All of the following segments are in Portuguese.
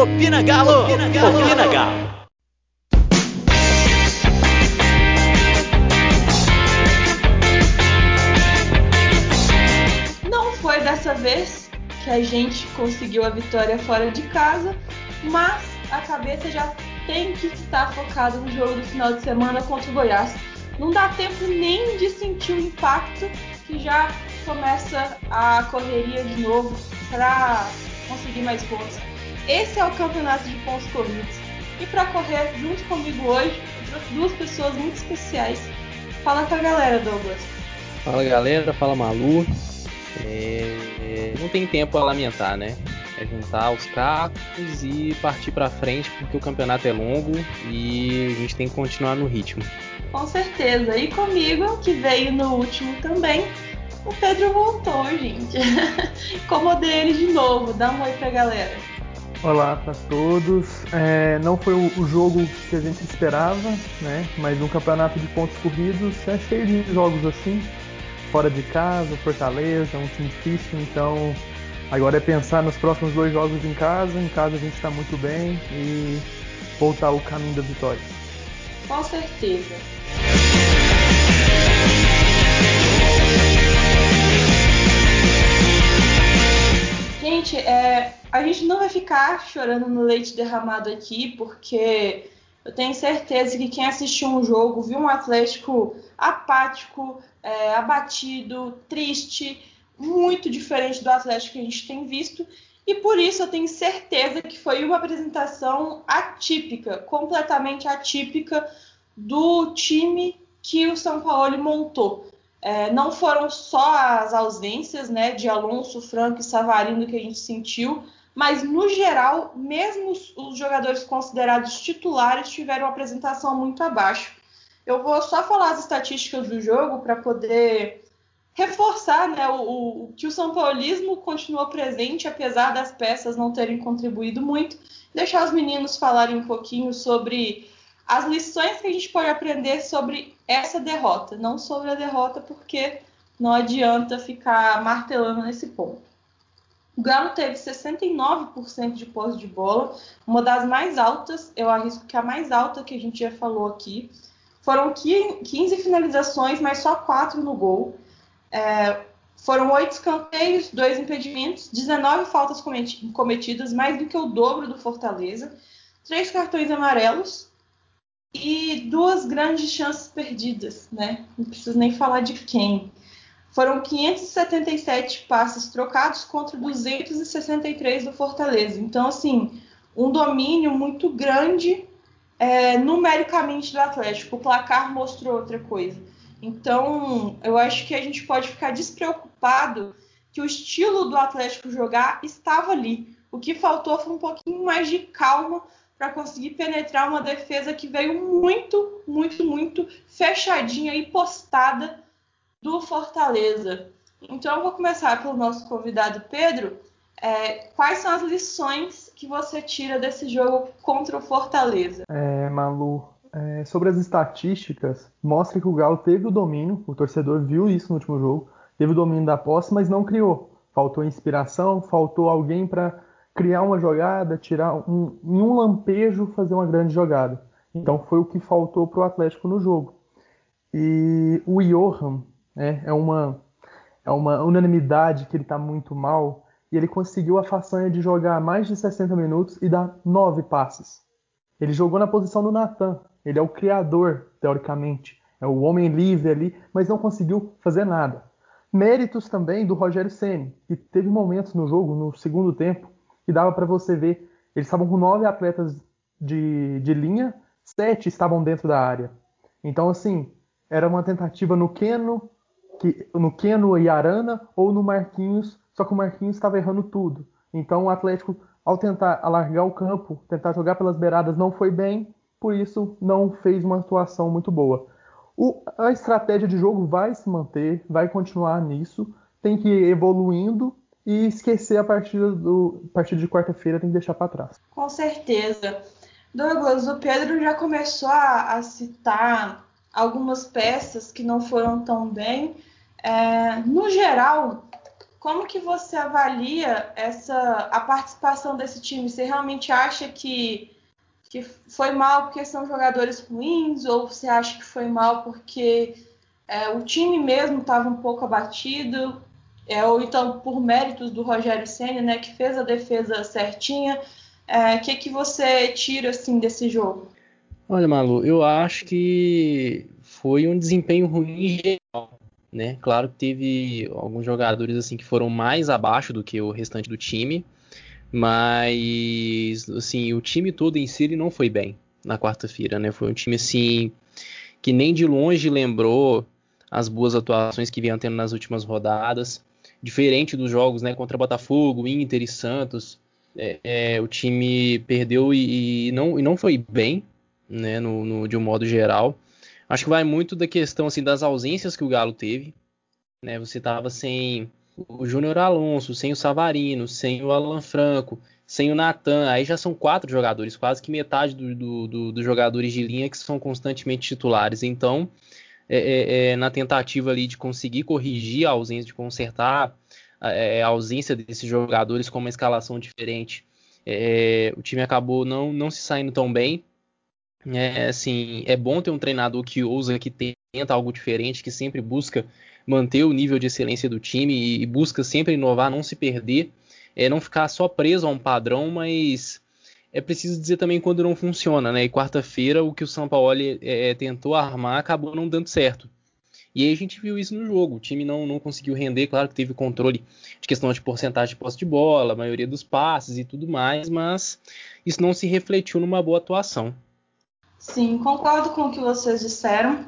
Opina Galo! Opina Galo! Opina Galo! Não foi dessa vez que a gente conseguiu a vitória fora de casa, mas a cabeça já tem que estar focada no jogo do final de semana contra o Goiás. Não dá tempo nem de sentir o impacto que já começa a correria de novo para conseguir mais pontos. Esse é o campeonato de pontos corridos. E para correr junto comigo hoje, eu trouxe duas pessoas muito especiais. Fala com a galera, Douglas. Fala galera, fala Malu. É... Não tem tempo a lamentar, né? É juntar os cacos e partir para frente, porque o campeonato é longo e a gente tem que continuar no ritmo. Com certeza. E comigo, que veio no último também, o Pedro voltou, gente. Incomodei ele de novo. Dá um oi pra galera. Olá para todos. É, não foi o, jogo que a gente esperava, né? Mas um campeonato de pontos corridos é cheio de jogos assim, fora de casa, Fortaleza, um time difícil. Então, agora é pensar nos próximos dois jogos em casa. Em casa a gente está muito bem e voltar o caminho da vitória. Com certeza. A gente não vai ficar chorando no leite derramado aqui, porque eu tenho certeza que quem assistiu um jogo viu um Atlético apático, é, abatido, triste, muito diferente do Atlético que a gente tem visto. E por isso eu tenho certeza que foi uma apresentação atípica, completamente atípica do time que o São Paulo montou. É, não foram só as ausências né, de Alonso, Franco e Savarino que a gente sentiu, mas no geral, mesmo os, jogadores considerados titulares tiveram uma apresentação muito abaixo. Eu vou só falar as estatísticas do jogo para poder reforçar né, o, o, que o São Paulismo continuou presente, apesar das peças não terem contribuído muito. Deixar os meninos falarem um pouquinho sobre as lições que a gente pode aprender sobre essa derrota, não sobre a derrota, porque não adianta ficar martelando nesse ponto. O Galo teve 69% de posse de bola, uma das mais altas, eu arrisco que a mais alta que a gente já falou aqui. Foram 15 finalizações, mas só 4 no gol. É, foram 8 escanteios, 2 impedimentos, 19 faltas cometidas, mais do que o dobro do Fortaleza. 3 cartões amarelos, e duas grandes chances perdidas, né? Não preciso nem falar de quem. Foram 577 passes trocados contra 263 do Fortaleza. Então, assim, um domínio muito grande é, numericamente do Atlético. O placar mostrou outra coisa. Então, eu acho que a gente pode ficar despreocupado que o estilo do Atlético jogar estava ali. O que faltou foi um pouquinho mais de calma para conseguir penetrar uma defesa que veio muito, muito, muito fechadinha e postada do Fortaleza. Então, eu vou começar pelo nosso convidado Pedro. É, quais são as lições que você tira desse jogo contra o Fortaleza? É, Malu, é, sobre as estatísticas, mostra que o Galo teve o domínio, o torcedor viu isso no último jogo, teve o domínio da posse, mas não criou. Faltou inspiração, faltou alguém para criar uma jogada, tirar um, em um lampejo fazer uma grande jogada. Então foi o que faltou para o Atlético no jogo. E o Johan né, é, uma, é uma unanimidade que ele está muito mal e ele conseguiu a façanha de jogar mais de 60 minutos e dar nove passes. Ele jogou na posição do Natan. Ele é o criador, teoricamente. É o homem livre ali, mas não conseguiu fazer nada. Méritos também do Rogério Ceni, que teve momentos no jogo, no segundo tempo, que dava para você ver. Eles estavam com nove atletas de, de linha, sete estavam dentro da área. Então, assim, era uma tentativa no Keno, que, no Keno e Arana, ou no Marquinhos, só que o Marquinhos estava errando tudo. Então, o Atlético, ao tentar alargar o campo, tentar jogar pelas beiradas, não foi bem, por isso não fez uma atuação muito boa. O, a estratégia de jogo vai se manter, vai continuar nisso, tem que ir evoluindo e esquecer a partida do a partida de quarta-feira tem que deixar para trás. Com certeza. Douglas, o Pedro já começou a, a citar algumas peças que não foram tão bem. É, no geral, como que você avalia essa a participação desse time? Você realmente acha que, que foi mal porque são jogadores ruins ou você acha que foi mal porque é, o time mesmo estava um pouco abatido? É, ou então por méritos do Rogério Senna, né, que fez a defesa certinha. O é, que, que você tira assim desse jogo? Olha, Malu, eu acho que foi um desempenho ruim né? Claro que teve alguns jogadores assim que foram mais abaixo do que o restante do time, mas assim, o time todo em si ele não foi bem na quarta-feira, né? Foi um time assim que nem de longe lembrou as boas atuações que vinham tendo nas últimas rodadas, diferente dos jogos, né, contra Botafogo, Inter e Santos, é, é, o time perdeu e, e, não, e não foi bem, né, no, no, de um modo geral. Acho que vai muito da questão assim das ausências que o Galo teve, né? Você estava sem o Júnior Alonso, sem o Savarino, sem o Alan Franco, sem o Natan, aí já são quatro jogadores, quase que metade dos do, do, do jogadores de linha que são constantemente titulares. Então, é, é, é, na tentativa ali de conseguir corrigir a ausência, de consertar a, é, a ausência desses jogadores com uma escalação diferente, é, o time acabou não, não se saindo tão bem. É, assim, é bom ter um treinador que ousa, que tenta algo diferente, que sempre busca manter o nível de excelência do time e, e busca sempre inovar, não se perder, é, não ficar só preso a um padrão, mas é preciso dizer também quando não funciona, né? E quarta-feira o que o São Paulo é, é, tentou armar acabou não dando certo. E aí a gente viu isso no jogo. O time não, não conseguiu render, claro que teve controle de questão de porcentagem de posse de bola, maioria dos passes e tudo mais, mas isso não se refletiu numa boa atuação. Sim, concordo com o que vocês disseram.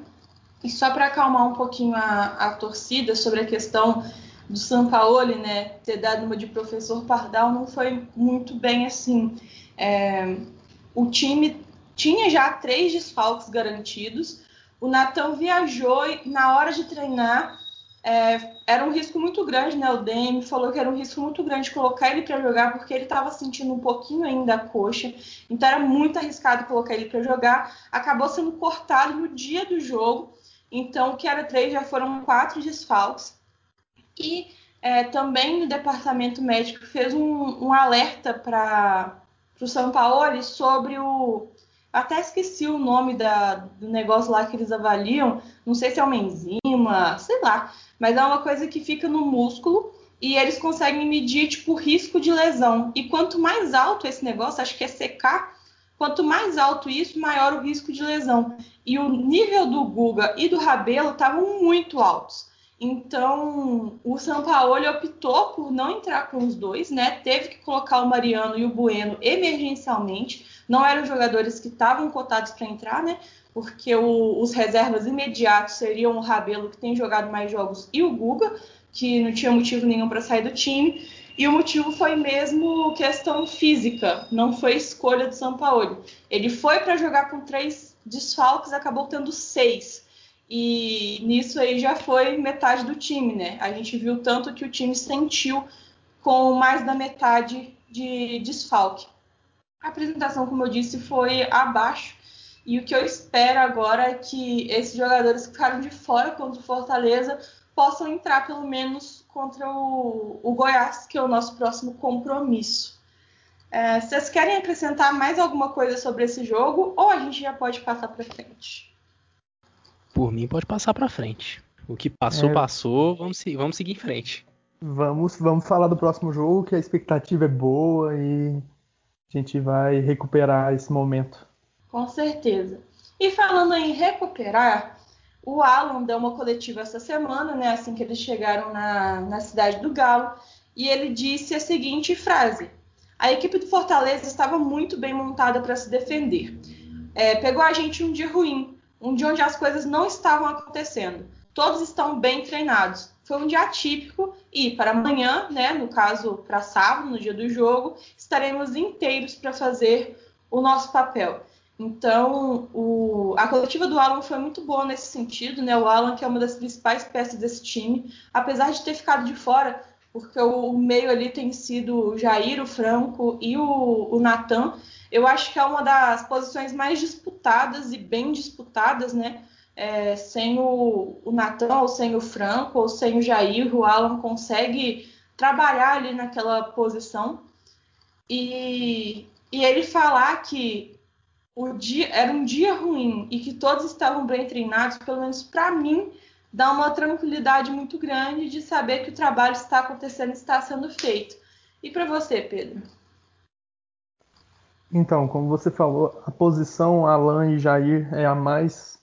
E só para acalmar um pouquinho a, a, torcida sobre a questão do Sampaoli, né, ter dado uma de professor Pardal, não foi muito bem assim. É, o time tinha já três desfalques garantidos. O Natan viajou e na hora de treinar é, era um risco muito grande, né? O DM falou que era um risco muito grande colocar ele para jogar porque ele estava sentindo um pouquinho ainda a coxa, então era muito arriscado colocar ele para jogar. Acabou sendo cortado no dia do jogo, então o que era três já foram quatro desfalques. E é, também o departamento médico fez um, um alerta para o São Paulo sobre o até esqueci o nome da, do negócio lá que eles avaliam. Não sei se é uma enzima, sei lá. Mas é uma coisa que fica no músculo e eles conseguem medir tipo o risco de lesão. E quanto mais alto esse negócio, acho que é secar, quanto mais alto isso, maior o risco de lesão. E o nível do Guga e do Rabelo estavam muito altos. Então, o Sampaoli optou por não entrar com os dois, né? Teve que colocar o Mariano e o Bueno emergencialmente não eram jogadores que estavam cotados para entrar, né? Porque o, os reservas imediatos seriam o Rabelo, que tem jogado mais jogos, e o Guga, que não tinha motivo nenhum para sair do time. E o motivo foi mesmo questão física, não foi escolha do São Paulo. Ele foi para jogar com três desfalques, acabou tendo seis. E nisso aí já foi metade do time, né? A gente viu tanto que o time sentiu com mais da metade de desfalque. A apresentação, como eu disse, foi abaixo. E o que eu espero agora é que esses jogadores que ficaram de fora contra o Fortaleza possam entrar pelo menos contra o, o Goiás, que é o nosso próximo compromisso. É, vocês querem acrescentar mais alguma coisa sobre esse jogo ou a gente já pode passar para frente? Por mim, pode passar para frente. O que passou, é... passou. Vamos, vamos seguir em frente. Vamos, vamos falar do próximo jogo, que a expectativa é boa e a gente vai recuperar esse momento. Com certeza. E falando em recuperar, o Alan deu uma coletiva essa semana, né, assim que eles chegaram na, na cidade do Galo, e ele disse a seguinte frase: A equipe do Fortaleza estava muito bem montada para se defender. É, pegou a gente um dia ruim, um dia onde as coisas não estavam acontecendo. Todos estão bem treinados foi um dia atípico e para amanhã, né, no caso para sábado, no dia do jogo, estaremos inteiros para fazer o nosso papel. Então, o, a coletiva do Alan foi muito boa nesse sentido, né? O Alan, que é uma das principais peças desse time, apesar de ter ficado de fora, porque o, meio ali tem sido o Jair, o Franco e o, o Natan, eu acho que é uma das posições mais disputadas e bem disputadas, né? é, sem o, o Natan, ou sem o Franco, ou sem o Jair, o Alan consegue trabalhar ali naquela posição. E, e ele falar que dia era um dia ruim e que todos estavam bem treinados, pelo menos para mim, dá uma tranquilidade muito grande de saber que o trabalho está acontecendo, está sendo feito. E para você, Pedro? Então, como você falou, a posição Alan e Jair é a mais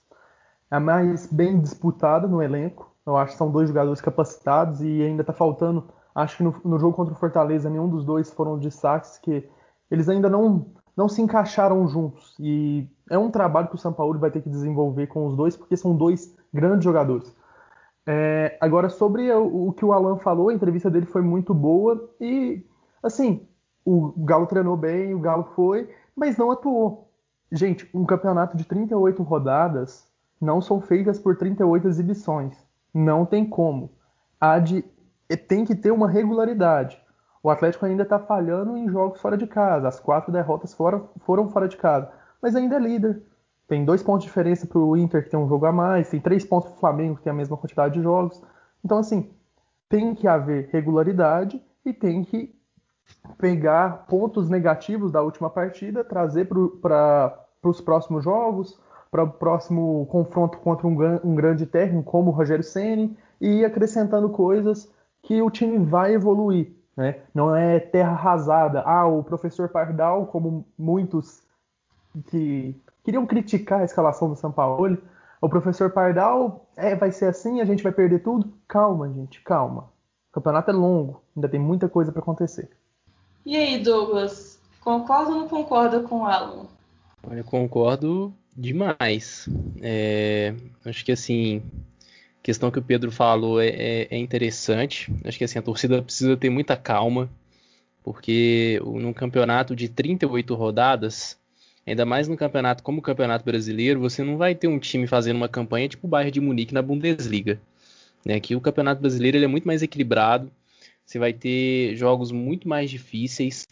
é a mais bem disputada no elenco. Eu acho que são dois jogadores capacitados e ainda está faltando. Acho que no, no, jogo contra o Fortaleza nenhum dos dois foram destaques que eles ainda não não se encaixaram juntos. E é um trabalho que o São Paulo vai ter que desenvolver com os dois, porque são dois grandes jogadores. É, agora, sobre o, o, que o Alan falou, a entrevista dele foi muito boa e, assim, o Galo treinou bem, o Galo foi, mas não atuou. Gente, um campeonato de 38 rodadas não são feitas por 38 exibições. Não tem como. Há de, tem que ter uma regularidade. O Atlético ainda está falhando em jogos fora de casa. As quatro derrotas fora, foram fora de casa. Mas ainda é líder. Tem dois pontos de diferença para o Inter, que tem um jogo a mais. Tem três pontos para o Flamengo, que tem a mesma quantidade de jogos. Então, assim, tem que haver regularidade e tem que pegar pontos negativos da última partida, trazer para os próximos jogos, para o próximo confronto contra um, um grande técnico como o Rogério Ceni e ir acrescentando coisas que o time vai evoluir. Né? Não é terra arrasada. Ah, o professor Pardal, como muitos que queriam criticar a escalação do São Paulo, o professor Pardal é, vai ser assim, a gente vai perder tudo. Calma, gente, calma. O campeonato é longo, ainda tem muita coisa para acontecer. E aí, Douglas, concorda ou não concorda com o Alan? Olha, concordo demais. É, acho que assim, questão que o Pedro falou é, é, é, interessante. Acho que assim, a torcida precisa ter muita calma, porque num campeonato de 38 rodadas, ainda mais num campeonato como o Campeonato Brasileiro, você não vai ter um time fazendo uma campanha tipo o Bayern de Munique na Bundesliga. Né? Que o Campeonato Brasileiro ele é muito mais equilibrado, você vai ter jogos muito mais difíceis.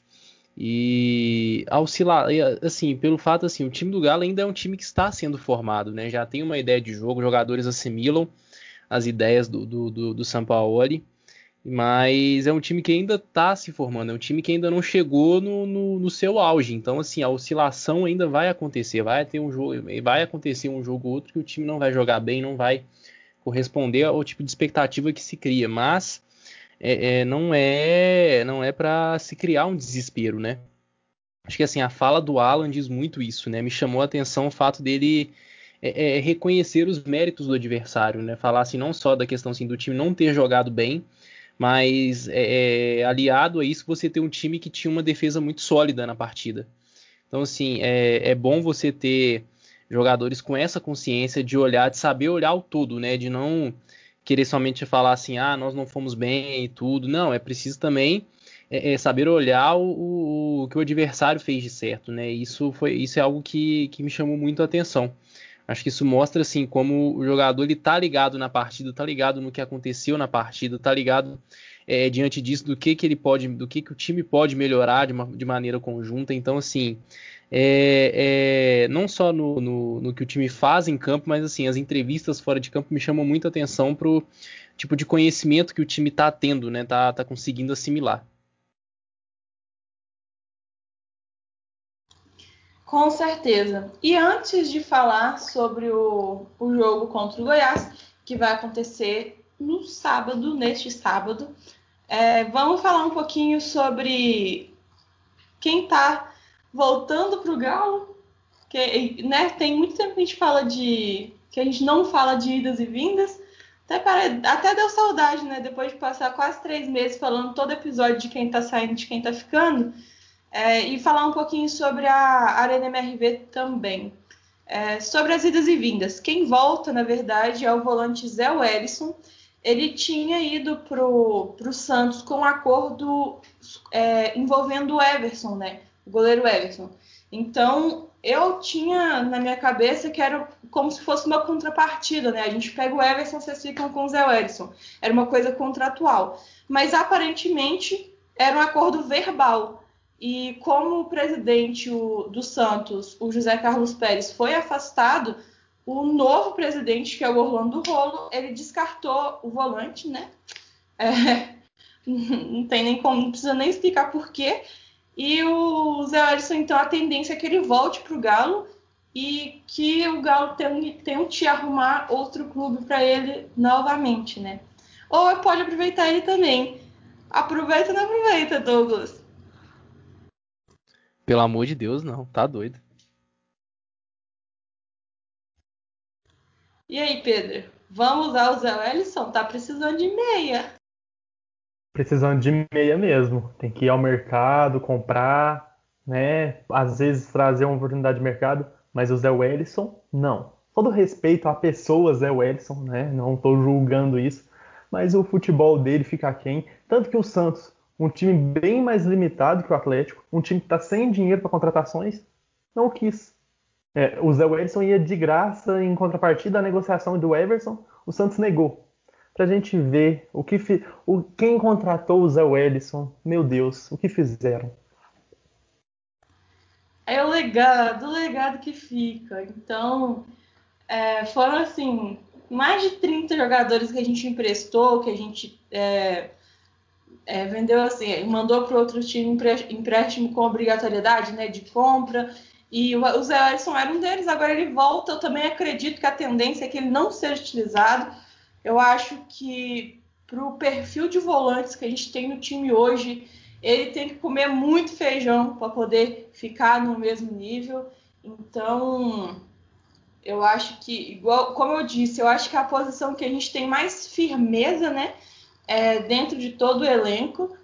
E oscilar, assim, pelo fato assim, o time do Galo ainda é um time que está sendo formado, né? Já tem uma ideia de jogo, jogadores assimilam as ideias do, do, do, do Sampaoli, mas é um time que ainda está se formando, é um time que ainda não chegou no, no, no, seu auge. Então, assim, a oscilação ainda vai acontecer, vai ter um jogo, vai acontecer um jogo ou outro que o time não vai jogar bem, não vai corresponder ao tipo de expectativa que se cria, mas é, é, não é não é para se criar um desespero, né? Acho que assim a fala do Alan diz muito isso, né? Me chamou a atenção o fato dele é, é, reconhecer os méritos do adversário, né? Falar assim, não só da questão assim, do time não ter jogado bem, mas é, é, aliado a isso você ter um time que tinha uma defesa muito sólida na partida. Então, assim, é, é bom você ter jogadores com essa consciência de olhar, de saber olhar o todo, né? De não querer somente falar assim, ah, nós não fomos bem e tudo. Não, é preciso também é, é saber olhar o, o, que o adversário fez de certo, né? Isso foi, isso é algo que, que me chamou muito a atenção. Acho que isso mostra assim como o jogador ele tá ligado na partida, tá ligado no que aconteceu na partida, tá ligado é, diante disso do que, que ele pode, do que, que o time pode melhorar de, uma, de maneira conjunta. Então, assim, é, é, não só no, no, no, que o time faz em campo, mas assim, as entrevistas fora de campo me chamam muito atenção pro tipo de conhecimento que o time tá tendo, né? Tá, tá conseguindo assimilar. Com certeza. E antes de falar sobre o, o jogo contra o Goiás, que vai acontecer no sábado, neste sábado, é, vamos falar um pouquinho sobre quem está voltando para o Galo. Que, né, tem muito tempo que a gente fala de. que a gente não fala de idas e vindas. Até. Até deu saudade, né? Depois de passar quase três meses falando todo episódio de quem está saindo, de quem está ficando. É, e falar um pouquinho sobre a Arena MRV também. É, sobre as idas e vindas. Quem volta, na verdade, é o volante Zé Wellison. Ele tinha ido para o Santos com um acordo é, envolvendo o Everson, né? O goleiro Everson. Então, eu tinha na minha cabeça que era como se fosse uma contrapartida, né? A gente pega o Everson, vocês ficam com o Zé Wellison. Era uma coisa contratual. Mas aparentemente era um acordo verbal. E como o presidente do Santos, o José Carlos Pérez, foi afastado, o novo presidente, que é o Orlando Rolo, ele descartou o volante, né? É, não tem nem como, não precisa nem explicar porquê. E o Zé Ellison, então, a tendência é que ele volte para o Galo e que o Galo tente arrumar outro clube para ele novamente, né? Ou pode aproveitar ele também. Aproveita ou não aproveita, Douglas? Pelo amor de Deus, não. Tá doido. E aí, Pedro? Vamos usar o Zé Wellison? Tá precisando de meia. Precisando de meia mesmo. Tem que ir ao mercado, comprar, né? Às vezes trazer uma oportunidade de mercado. Mas o Zé Wellison, não. Todo respeito à pessoa Zé Wellison, né? Não estou julgando isso. Mas o futebol dele fica quem. Tanto que o Santos, um time bem mais limitado que o Atlético, um time que está sem dinheiro para contratações, não quis. É, o Zé Wellison ia de graça em contrapartida à negociação do Everson, o Santos negou. Pra gente ver o que fi... o... quem contratou o Zé Wellison, meu Deus, o que fizeram. É o legado, o legado que fica. Então, é, foram assim, mais de 30 jogadores que a gente emprestou, que a gente é, é, vendeu assim, mandou para outro time empréstimo com obrigatoriedade né, de compra. E o, Zé Alisson era um deles, agora ele volta. Eu também acredito que a tendência é que ele não seja utilizado. Eu acho que para o perfil de volantes que a gente tem no time hoje, ele tem que comer muito feijão para poder ficar no mesmo nível. Então, eu acho que, igual, como eu disse, eu acho que a posição que a gente tem mais firmeza, né, é dentro de todo o elenco,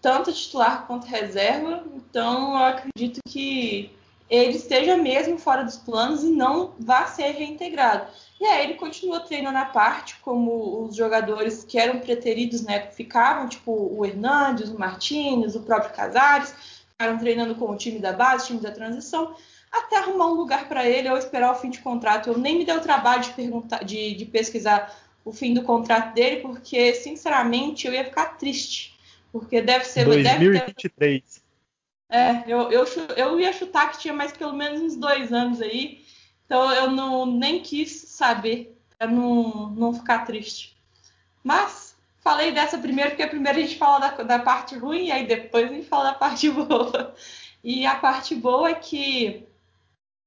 tanto titular quanto reserva. Então, eu acredito que ele esteja mesmo fora dos planos e não vá ser reintegrado. E aí ele continua treinando à parte, como os jogadores que eram preteridos, né, ficavam, tipo o Hernandes, o Martins, o próprio Casares, ficaram treinando com o time da base, time da transição, até arrumar um lugar para ele ou esperar o fim de contrato. Eu nem me dei o trabalho de, perguntar, de, de pesquisar o fim do contrato dele, porque, sinceramente, eu ia ficar triste. Porque deve ser. 2023. Deve ter, é, eu, eu, eu ia chutar que tinha mais pelo menos uns dois anos aí. Então eu não nem quis saber para não, não ficar triste. Mas falei dessa primeiro, porque primeiro a gente fala da, da parte ruim e aí depois a gente fala da parte boa. E a parte boa é que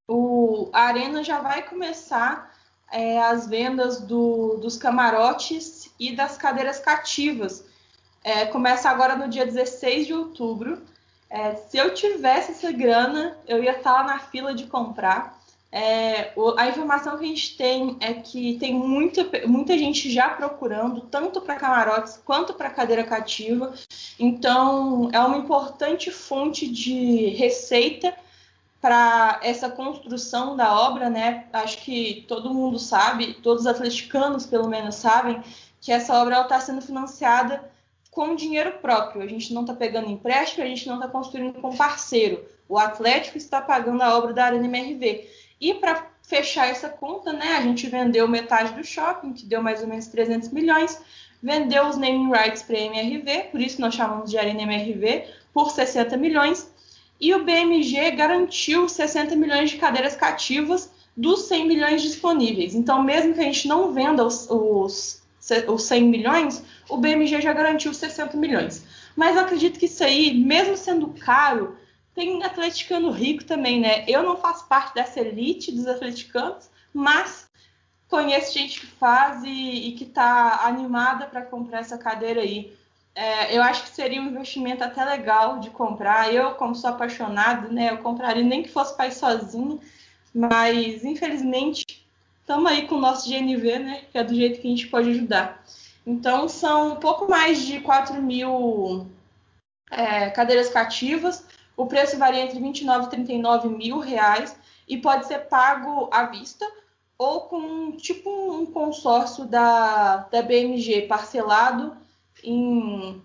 o, a Arena já vai começar é, as vendas do, dos camarotes e das cadeiras cativas. É, começa agora no dia 16 de outubro. É, se eu tivesse essa grana, eu ia estar na fila de comprar. É, a informação que a gente tem é que tem muita, muita gente já procurando, tanto para camarotes quanto para cadeira cativa. Então, é uma importante fonte de receita para essa construção da obra, né? Acho que todo mundo sabe, todos os atleticanos pelo menos sabem, que essa obra está sendo financiada com dinheiro próprio. A gente não está pegando empréstimo, a gente não está construindo com parceiro. O Atlético está pagando a obra da Arena MRV. E para fechar essa conta, né, a gente vendeu metade do shopping, que deu mais ou menos 300 milhões, vendeu os naming rights para a MRV, por isso nós chamamos de Arena MRV, por 60 milhões, e o BMG garantiu 60 milhões de cadeiras cativas dos 100 milhões disponíveis. Então, mesmo que a gente não venda os, os os 100 milhões, o BMG já garantiu 60 milhões. Mas eu acredito que isso aí, mesmo sendo caro, tem atleticano rico também, né? Eu não faço parte dessa elite dos atleticanos, mas conheço gente que faz e, e que está animada para comprar essa cadeira aí. É, eu acho que seria um investimento até legal de comprar. Eu, como sou apaixonado, né, eu compraria nem que fosse para ir sozinho, mas infelizmente estamos aí com o nosso GNV, né? Que é do jeito que a gente pode ajudar. Então, são um pouco mais de 4 mil é, cadeiras cativas. O preço varia entre 29 e 39 mil reais e pode ser pago à vista ou com tipo um consórcio da, da BMG parcelado em,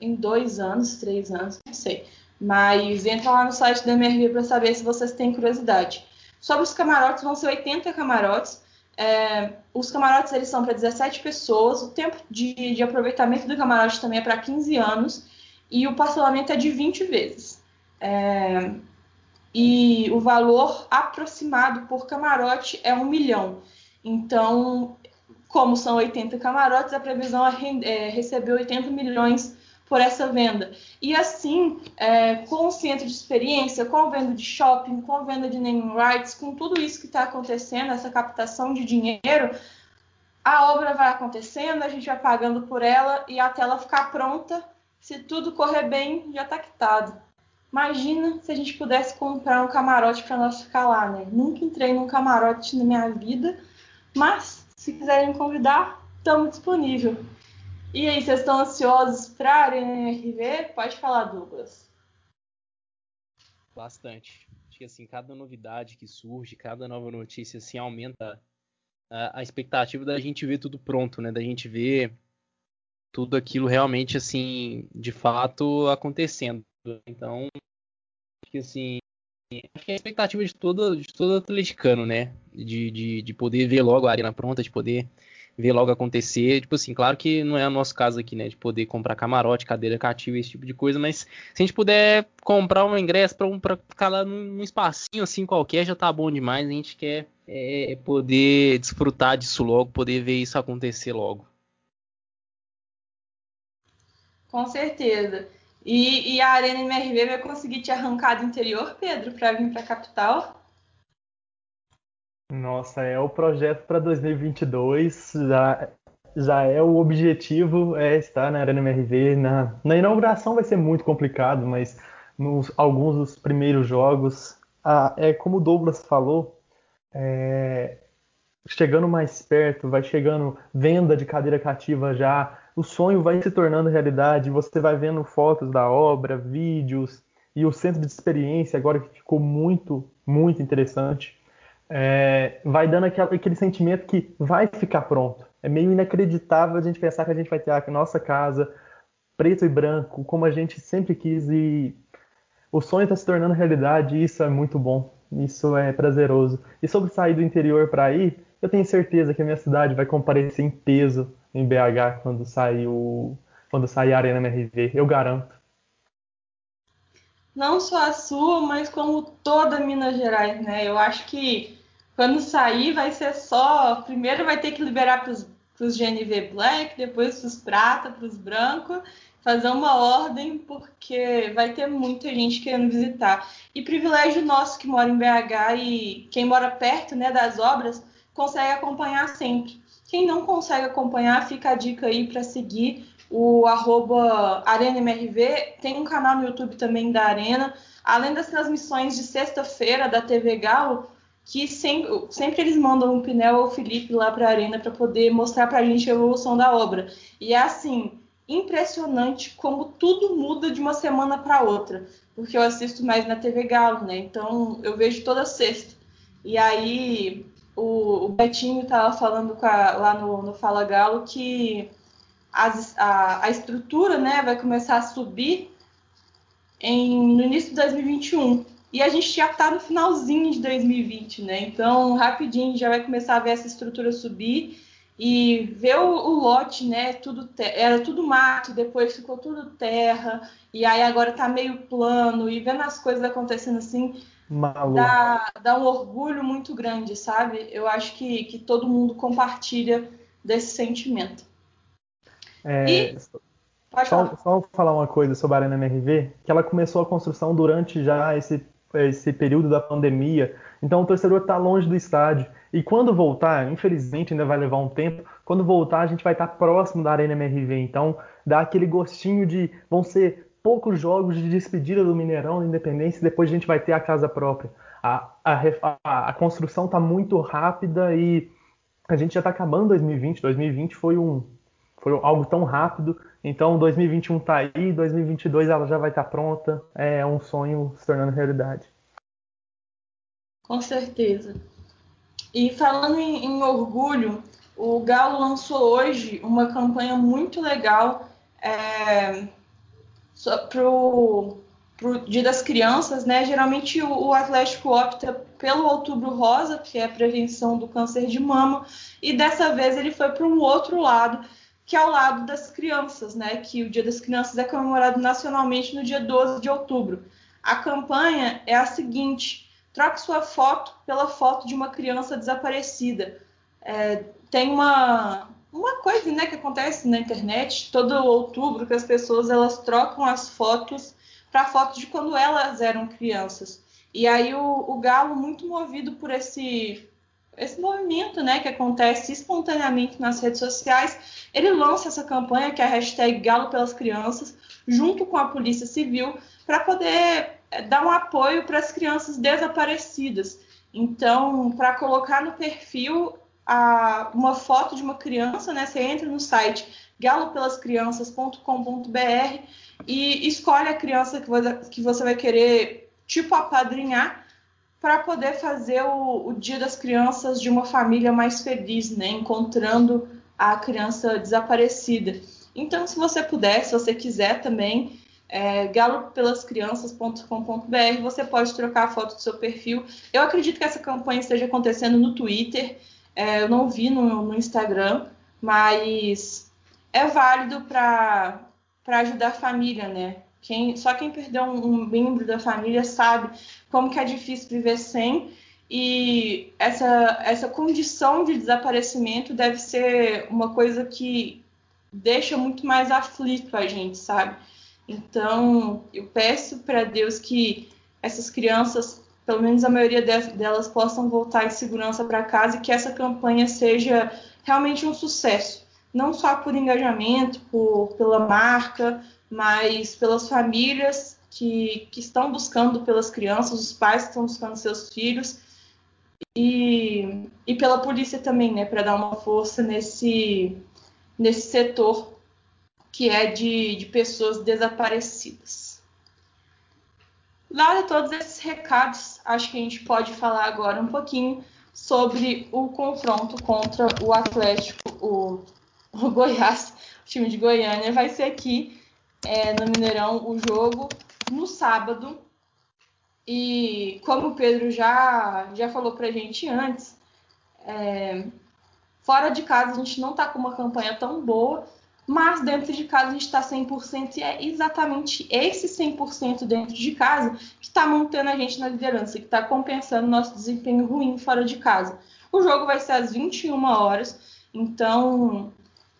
em dois anos, três anos, não sei. Mas entra lá no site da MRV para saber se vocês têm curiosidade. Sobre os camarotes, vão ser 80 camarotes. É, os camarotes eles são para 17 pessoas, o tempo de, de aproveitamento do camarote também é para 15 anos e o parcelamento é de 20 vezes. É, e o valor aproximado por camarote é um milhão. Então, como são 80 camarotes, a previsão é, é receber 80 milhões por essa venda. E assim, é, com o centro de experiência, com venda de shopping, com venda de naming rights, com tudo isso que está acontecendo, essa captação de dinheiro, a obra vai acontecendo, a gente vai pagando por ela e até ela ficar pronta, se tudo correr bem, já está quitado. Imagina se a gente pudesse comprar um camarote para nós ficar lá, né? Nunca entrei num camarote na minha vida, mas se quiserem convidar, estamos disponível. E aí, vocês estão ansiosos para a Arena MRV? Pode falar, Douglas. Bastante. Acho que assim, cada novidade que surge, cada nova notícia assim aumenta a, a expectativa da gente ver tudo pronto, né? Da gente ver tudo aquilo realmente assim, de fato acontecendo. Então, acho que assim, acho que é a expectativa de todo, de todo atleticano, né? De, de, de poder ver logo a arena pronta, de poder ver logo acontecer. Tipo assim, claro que não é o nosso caso aqui, né? De poder comprar camarote, cadeira cativa, esse tipo de coisa, mas se a gente puder comprar um ingresso para um, ficar lá num, espacinho assim qualquer, já tá bom demais. A gente quer é, poder desfrutar disso logo, poder ver isso acontecer logo. Com certeza. E, e a Arena MRV vai conseguir te arrancar do interior, Pedro, para vir para a capital? Nossa, é o projeto para 2022. Já, já é o objetivo é estar na Arena MRV. Na, na inauguração vai ser muito complicado, mas nos alguns dos primeiros jogos, é como o Douglas falou, é, chegando mais perto, vai chegando venda de cadeira cativa já, o sonho vai se tornando realidade. Você vai vendo fotos da obra, vídeos e o centro de experiência agora que ficou muito, muito interessante é, vai dando aquele, aquele sentimento que vai ficar pronto. É meio inacreditável a gente pensar que a gente vai ter a nossa casa preto e branco, como a gente sempre quis, e o sonho está se tornando realidade, e isso é muito bom, isso é prazeroso. E sobre sair do interior para ir, eu tenho certeza que a minha cidade vai comparecer em peso em BH quando sair, o, quando sair a Arena MRV, eu garanto. Não só a sua, mas como toda Minas Gerais, né? Eu acho que quando sair, vai ser só. Primeiro vai ter que liberar para os GNV Black, depois para os prata, para os brancos, fazer uma ordem, porque vai ter muita gente querendo visitar. E privilégio nosso que mora em BH e quem mora perto né, das obras consegue acompanhar sempre. Quem não consegue acompanhar, fica a dica aí para seguir o arroba ArenaMRV. Tem um canal no YouTube também da Arena. Além das transmissões de sexta-feira da TV Galo, que sempre, sempre eles mandam o Pinel ou Felipe lá para a arena para poder mostrar para a gente a evolução da obra. E é assim, impressionante como tudo muda de uma semana para outra, porque eu assisto mais na TV Galo, né? Então eu vejo toda sexta. E aí o, o Betinho estava falando a, lá no, no, Fala Galo que as, a, a estrutura né, vai começar a subir em, no início de 2021. E a gente já está no finalzinho de 2020, né? Então, rapidinho já vai começar a ver essa estrutura subir e ver o, o lote, né? Tudo era tudo mato, depois ficou tudo terra, e aí agora está meio plano, e vendo as coisas acontecendo assim, dá, dá, um orgulho muito grande, sabe? Eu acho que, que todo mundo compartilha desse sentimento. É, e, só, só, falar uma coisa sobre a Arena MRV, que ela começou a construção durante já esse esse período da pandemia. Então o torcedor está longe do estádio. E quando voltar, infelizmente ainda vai levar um tempo, quando voltar a gente vai estar tá próximo da Arena MRV. Então dá aquele gostinho de vão ser poucos jogos de despedida do Mineirão da Independência e depois a gente vai ter a casa própria. A, a, a, a construção está muito rápida e a gente já está acabando 2020. 2020 foi um foi algo tão rápido. Então 2021 está aí, 2022 ela já vai estar tá pronta. É um sonho se tornando realidade. Com certeza. E falando em, em orgulho, o Galo lançou hoje uma campanha muito legal é, para o Dia das Crianças, né? Geralmente o, o Atlético opta pelo Outubro Rosa, que é a prevenção do câncer de mama, e dessa vez ele foi para um outro lado, que é ao lado das crianças, né? Que o Dia das Crianças é comemorado nacionalmente no dia 12 de outubro. A campanha é a seguinte: troque sua foto pela foto de uma criança desaparecida. É, tem uma, uma coisa né, que acontece na internet todo outubro que as pessoas elas trocam as fotos para fotos de quando elas eram crianças. E aí o, o Galo, muito movido por esse, esse movimento né, que acontece espontaneamente nas redes sociais, ele lança essa campanha que é a hashtag Galo pelas Crianças, junto com a Polícia Civil, para poder é, dar um apoio para as crianças desaparecidas. Então, para colocar no perfil a, uma foto de uma criança, né? Você entra no site galopelascrianças.com.br e escolhe a criança que você, que você vai querer, tipo, apadrinhar para poder fazer o, o, Dia das Crianças de uma família mais feliz, né? Encontrando a criança desaparecida. Então, se você puder, se você quiser também, é, galopelascrianças.com.br, você pode trocar a foto do seu perfil. Eu acredito que essa campanha esteja acontecendo no Twitter. É, eu não vi no, no, Instagram, mas é válido para ajudar a família, né? Quem, só quem perdeu um, um, membro da família sabe como que é difícil viver sem e essa, essa condição de desaparecimento deve ser uma coisa que deixa muito mais aflito a gente, sabe? Então, eu peço para Deus que essas crianças pelo menos a maioria delas possam voltar em segurança para casa e que essa campanha seja realmente um sucesso, não só por engajamento, por, pela marca, mas pelas famílias que, que estão buscando pelas crianças, os pais que estão buscando seus filhos e, e pela polícia também, né, para dar uma força nesse, nesse setor que é de, de pessoas desaparecidas. Dado todos esses recados, acho que a gente pode falar agora um pouquinho sobre o confronto contra o Atlético, o, o Goiás, o time de Goiânia. Vai ser aqui é, no Mineirão o jogo no sábado. E como o Pedro já, já falou para a gente antes, é, fora de casa a gente não está com uma campanha tão boa, mas dentro de casa a gente está 100% e é exatamente esse 100% dentro de casa que está mantendo a gente na liderança, que está compensando nosso desempenho ruim fora de casa. O jogo vai ser às 21 horas, então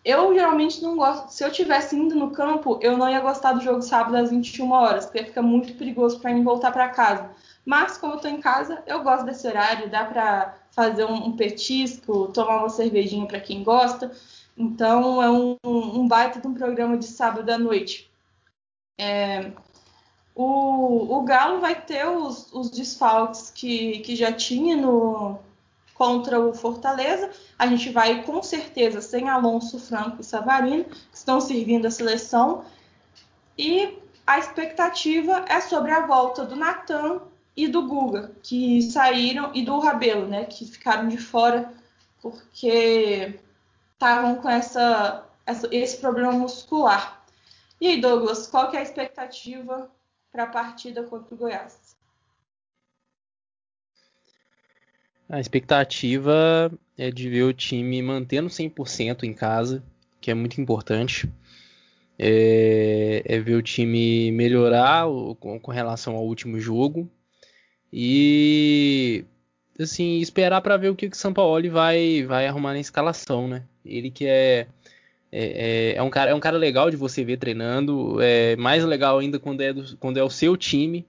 eu geralmente não gosto. Se eu tivesse indo no campo, eu não ia gostar do jogo sábado às 21 horas, porque fica muito perigoso para mim voltar para casa. Mas como eu estou em casa, eu gosto desse horário, dá para fazer um, um petisco, tomar uma cervejinha para quem gosta. Então é um, um baita de um programa de sábado à noite. É, o, o Galo vai ter os, os desfalques que, que já tinha no, contra o Fortaleza. A gente vai com certeza sem Alonso, Franco e Savarino, que estão servindo a seleção. E a expectativa é sobre a volta do Natan e do Guga, que saíram, e do Rabelo, né, que ficaram de fora porque estavam com essa, essa, esse problema muscular. E aí, Douglas, qual que é a expectativa para a partida contra o Goiás? A expectativa é de ver o time mantendo 100% em casa, que é muito importante. É, é ver o time melhorar com, com, relação ao último jogo e assim esperar para ver o que o São Paulo vai vai arrumar na escalação, né? Ele que é, é, é, é, um, cara, é um cara legal de você ver treinando. É mais legal ainda quando é, do, quando é o seu time.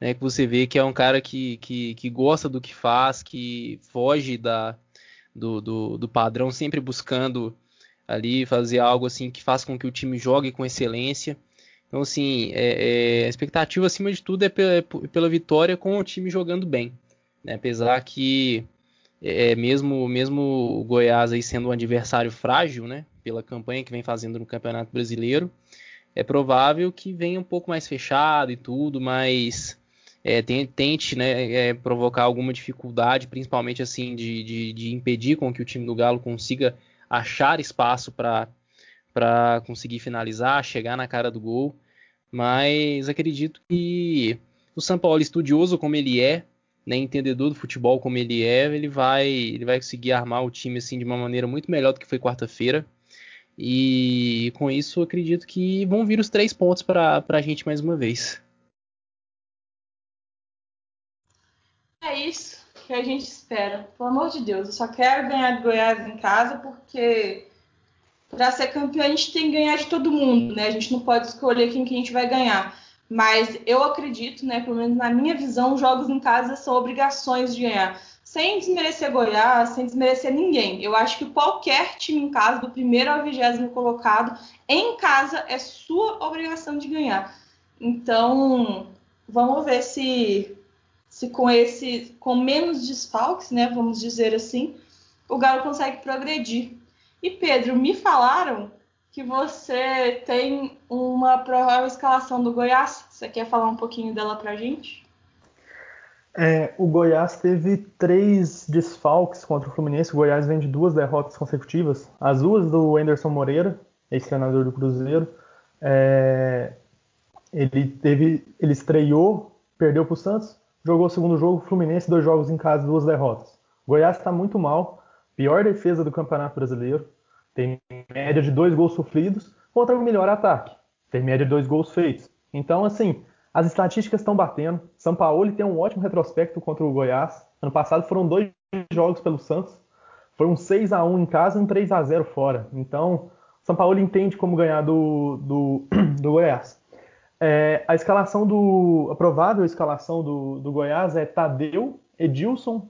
Né, que você vê que é um cara que, que, que gosta do que faz, que foge da, do, do, do, padrão, sempre buscando ali fazer algo assim que faça com que o time jogue com excelência. Então, assim, é, é, a expectativa acima de tudo é pela, pela vitória com o time jogando bem. Né? Apesar que é, mesmo, mesmo o Goiás aí sendo um adversário frágil, né, pela campanha que vem fazendo no Campeonato Brasileiro, é provável que venha um pouco mais fechado e tudo, mas é, tente né, é, provocar alguma dificuldade, principalmente assim de, de, de, impedir com que o time do Galo consiga achar espaço para conseguir finalizar, chegar na cara do gol. Mas acredito que o São Paulo, estudioso como ele é, né, entendedor do futebol como ele é, ele vai, ele vai conseguir armar o time assim de uma maneira muito melhor do que foi quarta-feira. E com isso acredito que vão vir os três pontos para a gente mais uma vez. É isso que a gente espera. Pelo amor de Deus, eu só quero ganhar de Goiás em casa porque para ser campeão a gente tem que ganhar de todo mundo, né? A gente não pode escolher quem que a gente vai ganhar. Mas eu acredito, né, pelo menos na minha visão, jogos em casa são obrigações de ganhar. Sem desmerecer Goiás, sem desmerecer ninguém. Eu acho que qualquer time em casa, do primeiro ao vigésimo colocado, em casa é sua obrigação de ganhar. Então, vamos ver se, se com esse, com menos desfalques, né, vamos dizer assim, o Galo consegue progredir. E Pedro, me falaram que você tem uma provável escalação do Goiás. Você quer falar um pouquinho dela pra gente? É, o Goiás teve três desfalques contra o Fluminense. O Goiás vem de duas derrotas consecutivas. As duas do Anderson Moreira, ex-treinador do Cruzeiro. É, ele teve, ele estreou, perdeu para o Santos, jogou o segundo jogo, Fluminense, dois jogos em casa, duas derrotas. O Goiás está muito mal, pior defesa do Campeonato Brasileiro, tem média de dois gols sofridos contra o melhor ataque, tem média de dois gols feitos. Então, assim, as estatísticas estão batendo. São Paulo tem um ótimo retrospecto contra o Goiás. Ano passado foram dois jogos pelo Santos. Foi um 6 a 1 em casa e um 3 a 0 fora. Então, São Paulo entende como ganhar do, do, do Goiás. É, a escalação do. A provável escalação do, do Goiás é Tadeu, Edilson,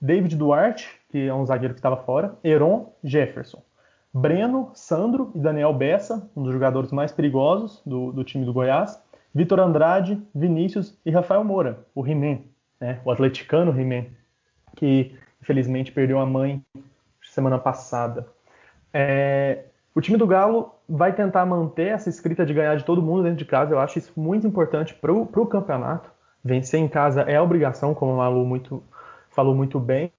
David Duarte, que é um zagueiro que estava fora, Heron, Jefferson. Breno, Sandro e Daniel Bessa, um dos jogadores mais perigosos do, do time do Goiás. Vitor Andrade, Vinícius e Rafael Moura, o He-Man, né, o atleticano He-Man, que infelizmente perdeu a mãe semana passada. É, o time do Galo vai tentar manter essa escrita de ganhar de todo mundo dentro de casa. Eu acho isso muito importante para o campeonato. Vencer em casa é obrigação, como o Malu muito, falou muito bem.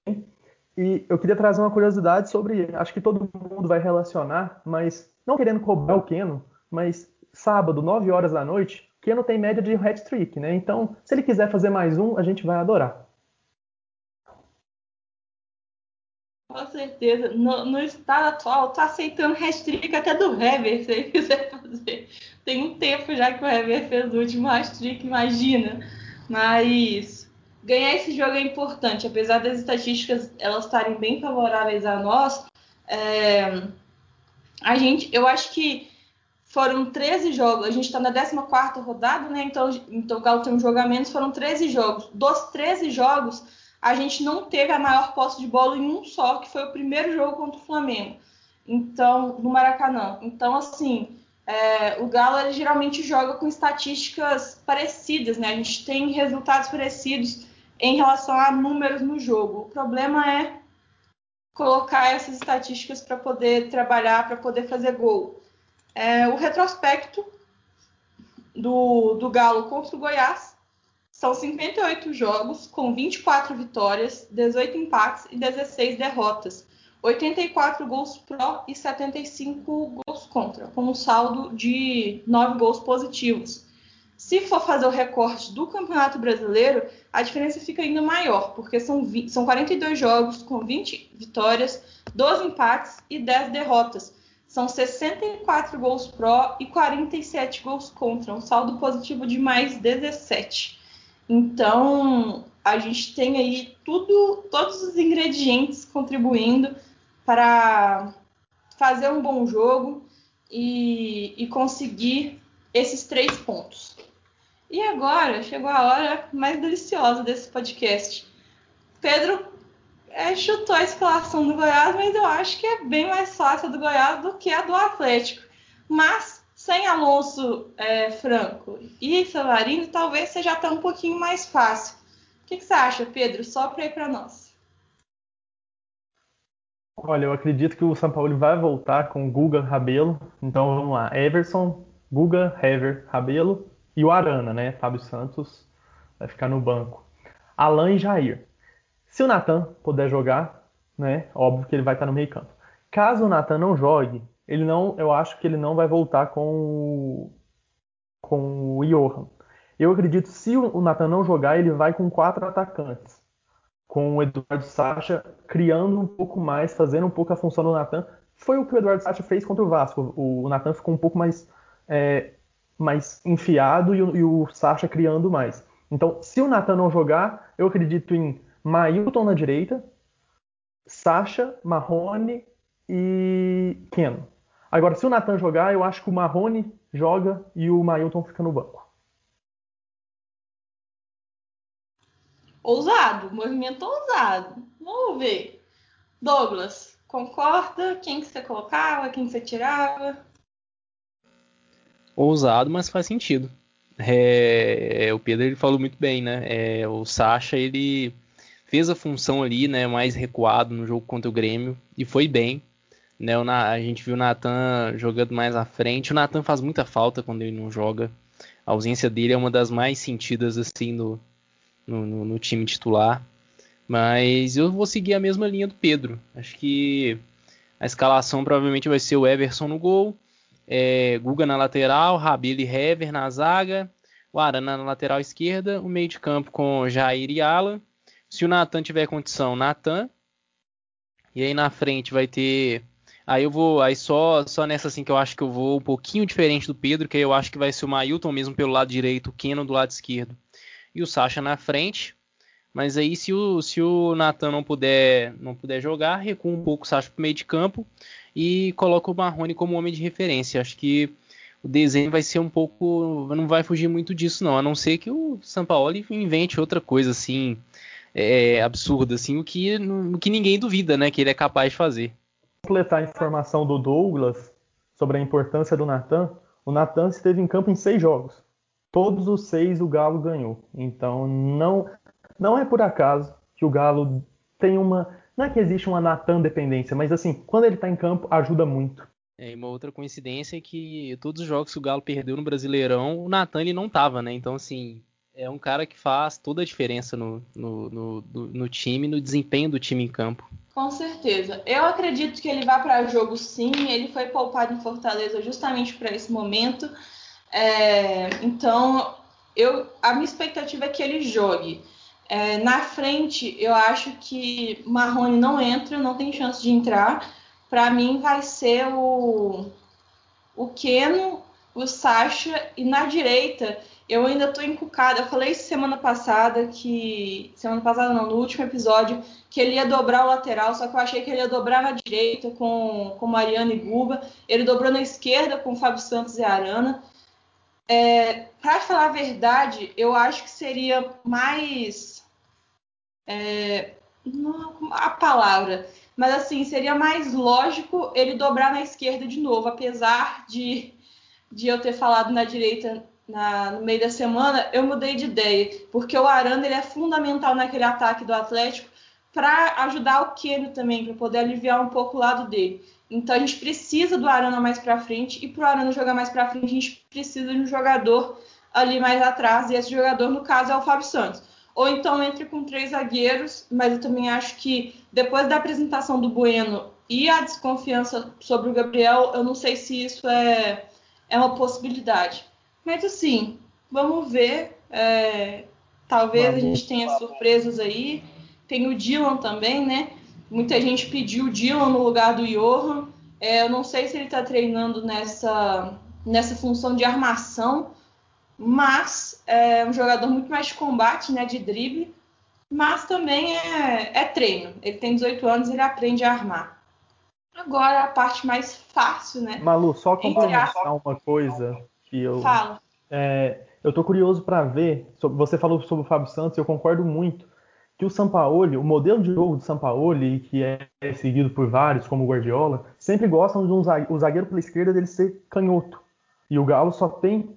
E eu queria trazer uma curiosidade sobre. Acho que todo mundo vai relacionar, mas não querendo cobrar o Keno, mas sábado, 9 horas da noite, Keno tem média de hat-trick, né? Então, se ele quiser fazer mais um, a gente vai adorar. Com certeza. No, no estado atual, tá aceitando hat-trick até do Hever, se ele quiser fazer. Tem um tempo já que o Hever fez o último hat-trick, imagina. Mas ganhar esse jogo é importante. Apesar das estatísticas elas estarem bem favoráveis a nós, é, a gente, eu acho que foram 13 jogos. A gente está na 14 rodada, né? Então, então o Galo tem um jogo a menos, foram 13 jogos. Dos 13 jogos a gente não teve a maior posse de bola em um só, que foi o primeiro jogo contra o Flamengo. Então, no Maracanã. Então, assim, é, o Galo geralmente joga com estatísticas parecidas, né? A gente tem resultados parecidos em relação a números no jogo. O problema é colocar essas estatísticas para poder trabalhar, para poder fazer gol. É, o retrospecto do, do Galo contra o Goiás são 58 jogos, com 24 vitórias, 18 empates e 16 derrotas. 84 gols pró e 75 gols contra, com um saldo de 9 gols positivos. Se for fazer o recorte do Campeonato Brasileiro, a diferença fica ainda maior, porque são, 20, são 42 jogos com 20 vitórias, 12 empates e 10 derrotas. São 64 gols pró e 47 gols contra, um saldo positivo de mais 17. Então, a gente tem aí tudo, todos os ingredientes contribuindo para fazer um bom jogo e, e conseguir esses três pontos. E agora chegou a hora mais deliciosa desse podcast. Pedro é, chutou a escalação do Goiás, mas eu acho que é bem mais fácil a do Goiás do que a do Atlético. Mas sem Alonso é, Franco e Savarino, talvez seja até um pouquinho mais fácil. O que, que você acha, Pedro? Sopra aí para nós. Olha, eu acredito que o São Paulo vai voltar com Guga Rabelo. Então vamos lá. Everson, Guga, Hever, Rabelo e o Arana, né? Fábio Santos vai ficar no banco. Alan e Jair. Se o Natan puder jogar, né? Óbvio que ele vai estar no meio campo. Caso o Natan não jogue, ele não, eu acho que ele não vai voltar com o, com o Johan. Eu acredito se o Nathan não jogar, ele vai com quatro atacantes. Com o Eduardo Sacha criando um pouco mais, fazendo um pouco a função do Nathan. Foi o que o Eduardo Sacha fez contra o Vasco. O Nathan ficou um pouco mais, é, mais enfiado e o, e o Sacha criando mais. Então, se o Nathan não jogar, eu acredito em Mailton na direita, Sacha, Marrone e Keno. Agora, se o Natan jogar, eu acho que o Marrone joga e o Mailton fica no banco. Ousado, movimento ousado. Vamos ver. Douglas, concorda? Quem que você colocava? Quem que você tirava? Ousado, mas faz sentido. É, o Pedro ele falou muito bem, né? É, o Sacha ele fez a função ali, né? Mais recuado no jogo contra o Grêmio e foi bem. Né, a gente viu o Natan jogando mais à frente. O Natan faz muita falta quando ele não joga. A ausência dele é uma das mais sentidas assim no, no, no, no time titular. Mas eu vou seguir a mesma linha do Pedro. Acho que a escalação provavelmente vai ser o Everson no gol, é, Guga na lateral, Rabelo e Hever na zaga, o Arana na lateral esquerda, o meio de campo com Jair e Alan. Se o Natan tiver condição, Natan. E aí na frente vai ter. Aí eu vou. Aí só, só nessa assim que eu acho que eu vou um pouquinho diferente do Pedro, que aí eu acho que vai ser o Mailton mesmo pelo lado direito, o Keno do lado esquerdo e o Sacha na frente. Mas aí se o, se o Nathan não puder, não puder jogar, recua um pouco o Sacha para o meio de campo e coloca o Marrone como homem de referência. Acho que o desenho vai ser um pouco. não vai fugir muito disso, não. A não ser que o Sampaoli invente outra coisa assim. É, absurda, assim, o que, o que ninguém duvida, né? Que ele é capaz de fazer. Completar a informação do Douglas sobre a importância do Natan. O Natan esteve em campo em seis jogos todos os seis o Galo ganhou. Então não não é por acaso que o Galo tem uma não é que existe uma Natan dependência, mas assim quando ele está em campo ajuda muito. É, uma outra coincidência é que todos os jogos que o Galo perdeu no Brasileirão, o Natan ele não tava, né? Então assim é um cara que faz toda a diferença no, no, no, no time, no desempenho do time em campo. Com certeza. Eu acredito que ele vai para jogo sim. Ele foi poupado em Fortaleza justamente para esse momento. É, então, eu, a minha expectativa é que ele jogue. É, na frente, eu acho que Marrone não entra, não tem chance de entrar. Para mim, vai ser o, o Keno, o Sacha, e na direita, eu ainda estou encucada. Eu falei semana passada que. Semana passada não, no último episódio, que ele ia dobrar o lateral, só que eu achei que ele ia dobrar na direita com, com Mariana e Guba. Ele dobrou na esquerda com Fábio Santos e Arana. É, para falar a verdade, eu acho que seria mais. É, não a palavra, mas assim, seria mais lógico ele dobrar na esquerda de novo, apesar de, de eu ter falado na direita na, no meio da semana, eu mudei de ideia, porque o Aranda ele é fundamental naquele ataque do Atlético para ajudar o Keno também, para poder aliviar um pouco o lado dele. Então a gente precisa do Arana mais para frente e para o Arana jogar mais para frente a gente precisa de um jogador ali mais atrás e esse jogador no caso é o Fábio Santos. Ou então entre com três zagueiros, mas eu também acho que depois da apresentação do Bueno e a desconfiança sobre o Gabriel, eu não sei se isso é, é uma possibilidade. Mas assim, vamos ver. É, talvez a gente tenha surpresas aí. Tem o Dylan também, né? Muita gente pediu o Dylan no lugar do Johan. É, eu não sei se ele está treinando nessa, nessa função de armação, mas é um jogador muito mais de combate, né, de drible, mas também é, é treino. Ele tem 18 anos, ele aprende a armar. Agora a parte mais fácil, né? Malu, só complementar a... uma coisa que eu. Fala. É, eu tô curioso para ver. Você falou sobre o Fábio Santos, eu concordo muito que o Sampaoli, o modelo de jogo do Sampaoli, que é seguido por vários, como o Guardiola, sempre gostam de um zagueiro, o zagueiro pela esquerda dele ser canhoto. E o Galo só tem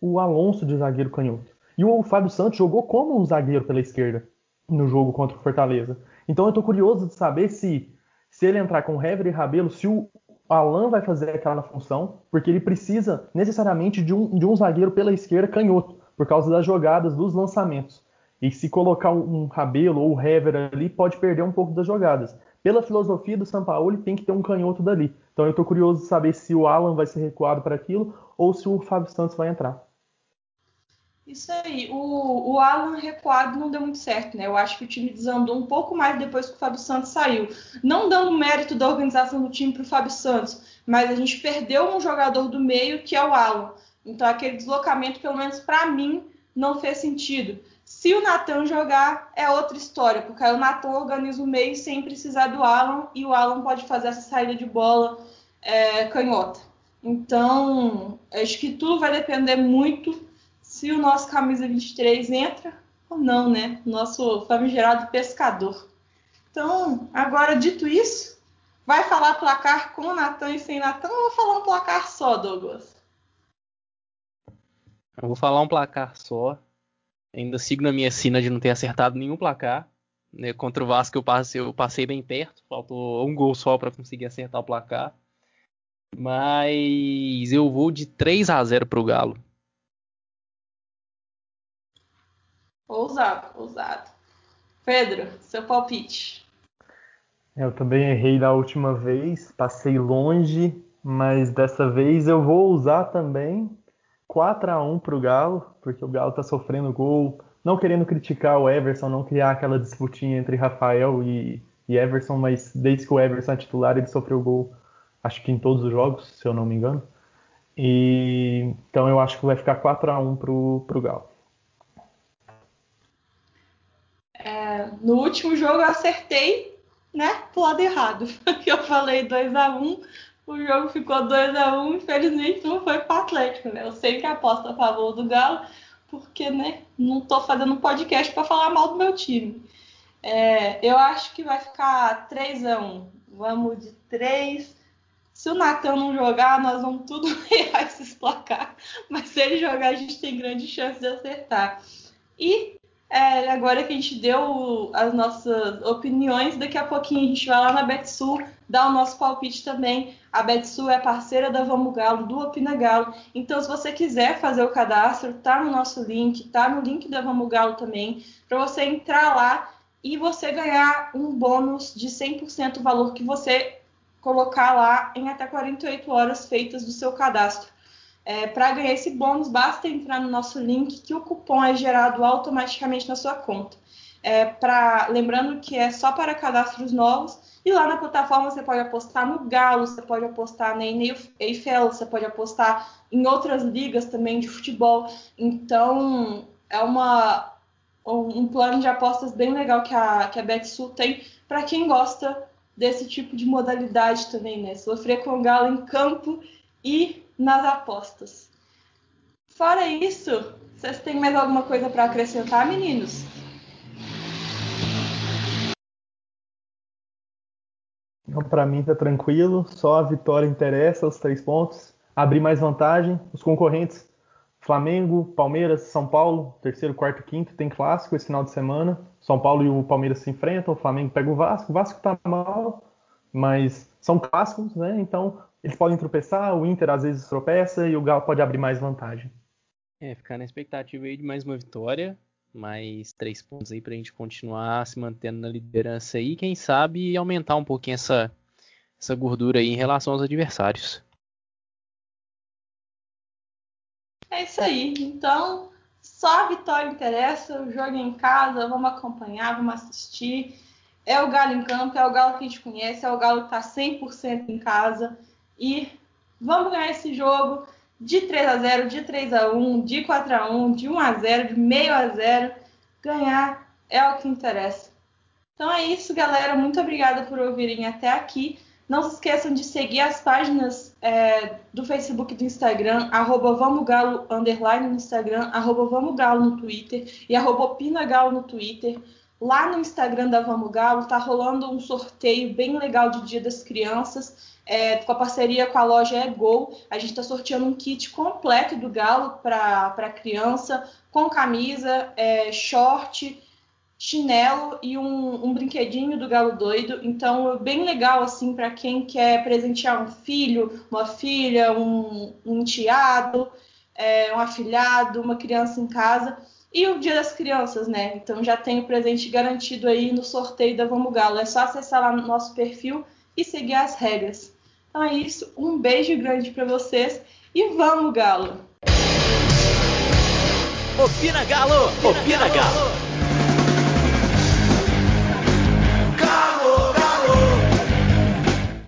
o Alonso de zagueiro canhoto. E o Fábio Santos jogou como um zagueiro pela esquerda no jogo contra o Fortaleza. Então eu estou curioso de saber se, se ele entrar com Hever e Rabelo, se o Alan vai fazer aquela função, porque ele precisa necessariamente de um, de um zagueiro pela esquerda canhoto, por causa das jogadas, dos lançamentos. E se colocar um Rabelo ou Hever ali, pode perder um pouco das jogadas. Pela filosofia do Sampaoli, tem que ter um canhoto dali. Então eu estou curioso de saber se o Alan vai ser recuado para aquilo ou se o Fábio Santos vai entrar. Isso aí. O, o Alan recuado não deu muito certo, né? Eu acho que o time desandou um pouco mais depois que o Fábio Santos saiu. Não dando mérito da organização do time para o Fábio Santos, mas a gente perdeu um jogador do meio que é o Alan. Então aquele deslocamento, pelo menos para mim, não fez sentido. Se o Natan jogar, é outra história, porque aí o Natan organiza o meio sem precisar do Alan e o Alan pode fazer essa saída de bola é, canhota. Então, acho que tudo vai depender muito se o nosso camisa 23 entra ou não, né? Nosso famigerado pescador. Então, agora dito isso, vai falar placar com o Natan e sem Natan ou vou falar um placar só, Douglas? Eu vou falar um placar só. Ainda sigo na minha sina de não ter acertado nenhum placar. Né? Contra o Vasco eu passei, eu passei bem perto. Faltou um gol só para conseguir acertar o placar. Mas eu vou de 3 a 0 pro Galo. Ousado, ousado. Pedro, seu palpite. Eu também errei da última vez, passei longe, mas dessa vez eu vou usar também 4 a 1 para o Galo, porque o Galo está sofrendo gol. Não querendo criticar o Everson, não criar aquela disputinha entre Rafael e, e Everson, mas desde que o Everson é titular, ele sofreu gol, acho que em todos os jogos, se eu não me engano. E, então eu acho que vai ficar 4 a 1 para o Galo. É, no último jogo eu acertei, né, pro lado errado. Eu falei 2 a 1 o jogo ficou 2 a 1 infelizmente não foi para o Atlético, né? Eu sempre aposto a favor do Galo, porque, né, não tô fazendo podcast para falar mal do meu time. É, eu acho que vai ficar 3 a 1 Vamos de 3. Se o Natan não jogar, nós vamos tudo errar esses placar. Mas se ele jogar, a gente tem grande chance de acertar. E é, agora que a gente deu as nossas opiniões, daqui a pouquinho a gente vai lá na Betsul dar o nosso palpite também. A Betsul é parceira da Vamos Galo, do Opina Galo. Então, se você quiser fazer o cadastro, tá no nosso link, tá no link da Vamos Galo também, para você entrar lá e você ganhar um bônus de 100% do valor que você colocar lá em até 48 horas feitas do seu cadastro. É, para ganhar esse bônus, basta entrar no nosso link que o cupom é gerado automaticamente na sua conta. É, pra, lembrando que é só para cadastros novos e lá na plataforma você pode apostar no Galo, você pode apostar na Eiffel, você pode apostar em outras ligas também de futebol. Então é uma, um plano de apostas bem legal que a, que a BetSul tem para quem gosta desse tipo de modalidade também, né? Sofrer com o Galo em campo e nas apostas. Fora isso, vocês têm mais alguma coisa para acrescentar, meninos? Para mim tá tranquilo, só a vitória interessa, os três pontos, abrir mais vantagem, os concorrentes Flamengo, Palmeiras, São Paulo, terceiro, quarto, quinto, tem clássico esse final de semana. São Paulo e o Palmeiras se enfrentam, o Flamengo pega o Vasco, o Vasco tá mal, mas são clássicos, né? Então eles podem tropeçar, o Inter às vezes tropeça e o Galo pode abrir mais vantagem. É, ficar na expectativa aí de mais uma vitória, mais três pontos aí pra gente continuar se mantendo na liderança aí, quem sabe aumentar um pouquinho essa, essa gordura aí em relação aos adversários. É isso aí. Então, só a vitória interessa, o jogo é em casa, vamos acompanhar, vamos assistir. É o Galo em campo, é o Galo que a gente conhece, é o Galo que está 100% em casa. E vamos ganhar esse jogo de 3 a 0, de 3 a 1, de 4 a 1, de 1 a 0, de meio a 0. Ganhar é o que interessa. Então é isso, galera. Muito obrigada por ouvirem até aqui. Não se esqueçam de seguir as páginas é, do Facebook e do Instagram, arroba Vamogalo, underline no Instagram, arroba Vamogalo no Twitter e arroba Pinagalo no Twitter. Lá no Instagram da Vamos Galo tá rolando um sorteio bem legal de Dia das Crianças é, com a parceria com a loja É Gol, a gente está sorteando um kit completo do Galo para criança, com camisa, é, short, chinelo e um, um, brinquedinho do Galo Doido. Então, é bem legal assim para quem quer presentear um filho, uma filha, um, um enteado, é, um afilhado, uma criança em casa. E o Dia das Crianças, né? Então já tem o presente garantido aí no sorteio da Vamos Galo. É só acessar lá no nosso perfil e seguir as regras. Então é isso, um beijo grande para vocês e vamos, Galo! Opina Galo! Opina, Opina Galo. Galo.